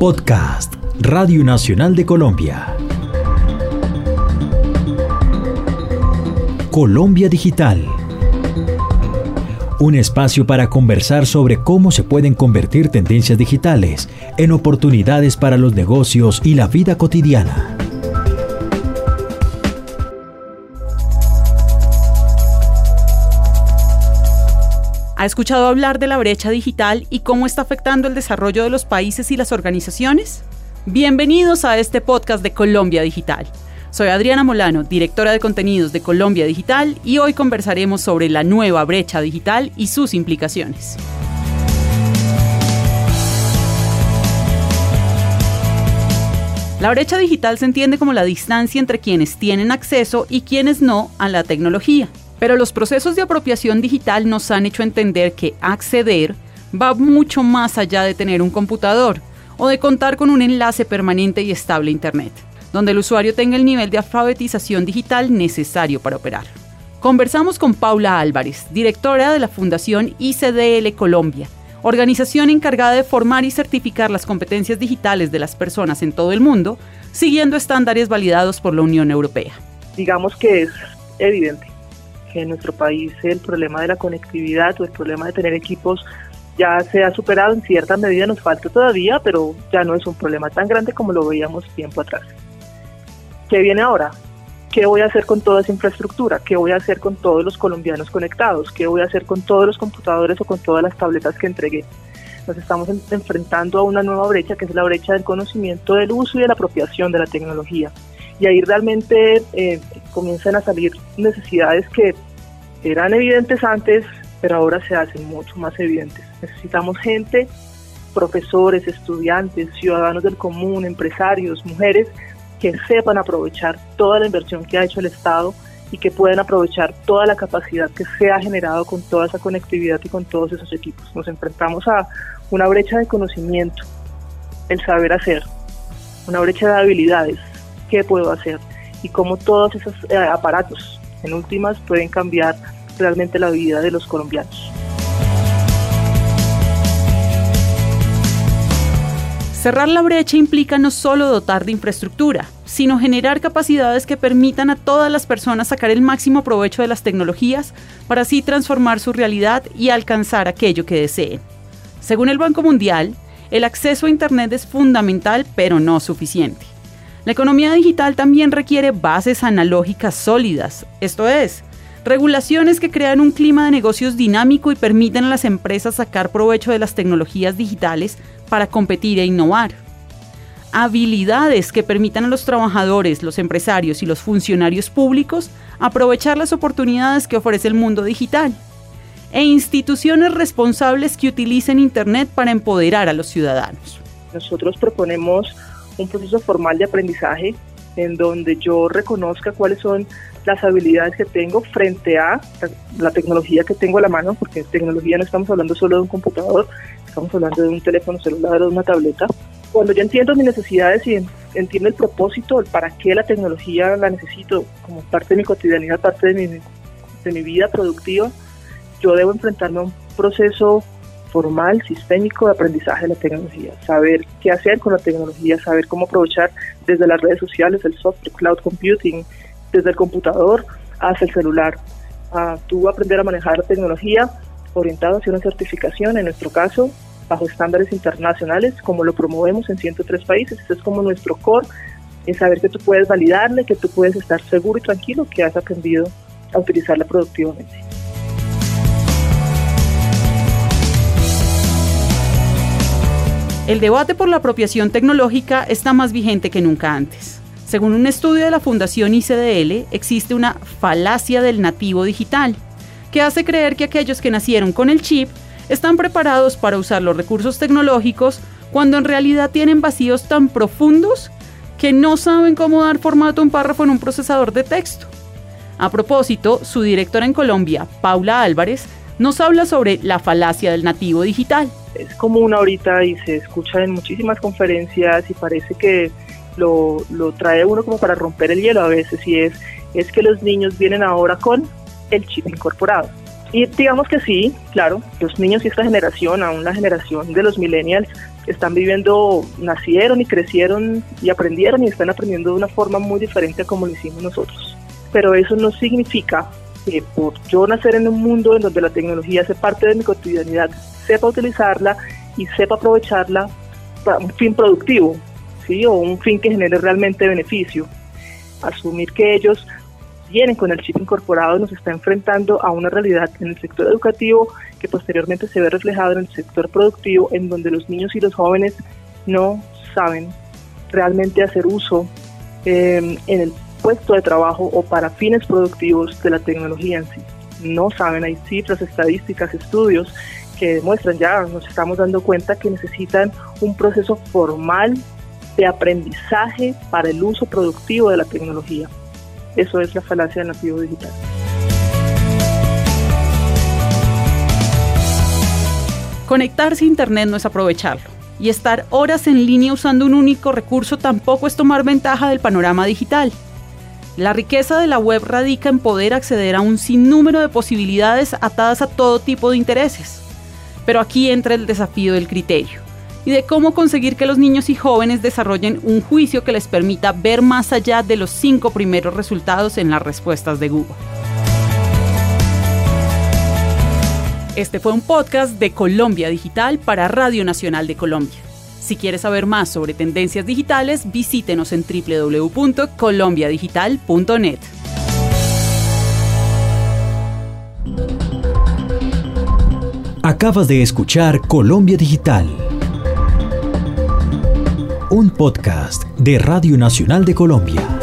Podcast Radio Nacional de Colombia. Colombia Digital. Un espacio para conversar sobre cómo se pueden convertir tendencias digitales en oportunidades para los negocios y la vida cotidiana. ¿Ha escuchado hablar de la brecha digital y cómo está afectando el desarrollo de los países y las organizaciones? Bienvenidos a este podcast de Colombia Digital. Soy Adriana Molano, directora de contenidos de Colombia Digital, y hoy conversaremos sobre la nueva brecha digital y sus implicaciones. La brecha digital se entiende como la distancia entre quienes tienen acceso y quienes no a la tecnología. Pero los procesos de apropiación digital nos han hecho entender que acceder va mucho más allá de tener un computador o de contar con un enlace permanente y estable a Internet, donde el usuario tenga el nivel de alfabetización digital necesario para operar. Conversamos con Paula Álvarez, directora de la Fundación ICDL Colombia, organización encargada de formar y certificar las competencias digitales de las personas en todo el mundo, siguiendo estándares validados por la Unión Europea. Digamos que es evidente que en nuestro país el problema de la conectividad o el problema de tener equipos ya se ha superado en cierta medida, nos falta todavía, pero ya no es un problema tan grande como lo veíamos tiempo atrás. ¿Qué viene ahora? ¿Qué voy a hacer con toda esa infraestructura? ¿Qué voy a hacer con todos los colombianos conectados? ¿Qué voy a hacer con todos los computadores o con todas las tabletas que entregué? Nos estamos enfrentando a una nueva brecha que es la brecha del conocimiento del uso y de la apropiación de la tecnología y ahí realmente eh, comienzan a salir necesidades que eran evidentes antes, pero ahora se hacen mucho más evidentes. Necesitamos gente, profesores, estudiantes, ciudadanos del común, empresarios, mujeres, que sepan aprovechar toda la inversión que ha hecho el Estado y que puedan aprovechar toda la capacidad que se ha generado con toda esa conectividad y con todos esos equipos. Nos enfrentamos a una brecha de conocimiento, el saber hacer, una brecha de habilidades, qué puedo hacer y cómo todos esos eh, aparatos, en últimas, pueden cambiar realmente la vida de los colombianos. Cerrar la brecha implica no solo dotar de infraestructura, sino generar capacidades que permitan a todas las personas sacar el máximo provecho de las tecnologías para así transformar su realidad y alcanzar aquello que deseen. Según el Banco Mundial, el acceso a Internet es fundamental pero no suficiente. La economía digital también requiere bases analógicas sólidas, esto es, regulaciones que crean un clima de negocios dinámico y permiten a las empresas sacar provecho de las tecnologías digitales para competir e innovar. Habilidades que permitan a los trabajadores, los empresarios y los funcionarios públicos aprovechar las oportunidades que ofrece el mundo digital. E instituciones responsables que utilicen Internet para empoderar a los ciudadanos. Nosotros proponemos un proceso formal de aprendizaje en donde yo reconozca cuáles son las habilidades que tengo frente a la, tecnología que tengo a la mano, porque tecnología no estamos hablando solo de un computador, estamos hablando de un teléfono celular o de una tableta. Cuando yo entiendo mis necesidades y entiendo el propósito, el para qué la tecnología la necesito como parte de mi cotidianidad, parte de mi, de mi vida productiva, yo debo enfrentarme a un proceso formal, sistémico de aprendizaje de la tecnología, saber qué hacer con la tecnología, saber cómo aprovechar desde las redes sociales, el software, cloud computing, desde el computador hasta el celular. tú aprender a manejar la tecnología orientado hacia una certificación, en nuestro caso, bajo estándares internacionales, como lo promovemos en 103 países. Eso es como nuestro core, es saber que tú puedes validarle, que tú puedes estar seguro y tranquilo que has aprendido a utilizarla productivamente. El debate por la apropiación tecnológica está más vigente que nunca antes. Según un estudio de la Fundación ICDL, existe una falacia del nativo digital, que hace creer que aquellos que nacieron con el chip están preparados para usar los recursos tecnológicos cuando en realidad tienen vacíos tan profundos que no saben cómo dar formato a un párrafo en un procesador de texto. A propósito, su directora en Colombia, Paula Álvarez, nos habla sobre la falacia del nativo digital es común ahorita y se escucha en muchísimas conferencias y parece que lo, trae uno como para romper el hielo a veces y es, es que los niños vienen ahora con el chip incorporado. Y digamos que sí, claro, los niños y esta generación, aún la generación de los millennials, están viviendo, nacieron y crecieron y aprendieron y están aprendiendo de una forma muy diferente a como lo hicimos nosotros. Pero eso no significa que por yo nacer en un mundo en donde la tecnología hace parte de mi cotidianidad, sepa utilizarla y sepa aprovecharla para un fin productivo, ¿sí? o un fin que genere realmente beneficio. Asumir que ellos vienen con el chip incorporado nos está enfrentando a una realidad en el sector educativo que posteriormente se ve reflejado en el sector productivo, en donde los niños y los jóvenes no saben realmente hacer uso em, en el puesto de trabajo o para fines productivos de la tecnología en sí. No saben, hay cifras, estadísticas, estudios que demuestran ya, nos estamos dando cuenta que necesitan un proceso formal de aprendizaje para el uso productivo de la tecnología. Eso es la falacia del nativo digital. Conectarse a Internet no es aprovecharlo. Y estar horas en línea usando un único recurso tampoco es tomar ventaja del panorama digital. La riqueza de la web radica en poder acceder a un sinnúmero de posibilidades atadas a todo tipo de intereses. Pero aquí entra el desafío del criterio y de cómo conseguir que los niños y jóvenes desarrollen un juicio que les permita ver más allá de los cinco primeros resultados en las respuestas de Google. Este fue un podcast de Colombia Digital para Radio Nacional de Colombia. Si quieres saber más sobre tendencias digitales, visítenos en www.colombiadigital.net. Acabas de escuchar Colombia Digital un podcast de Radio Nacional de Colombia.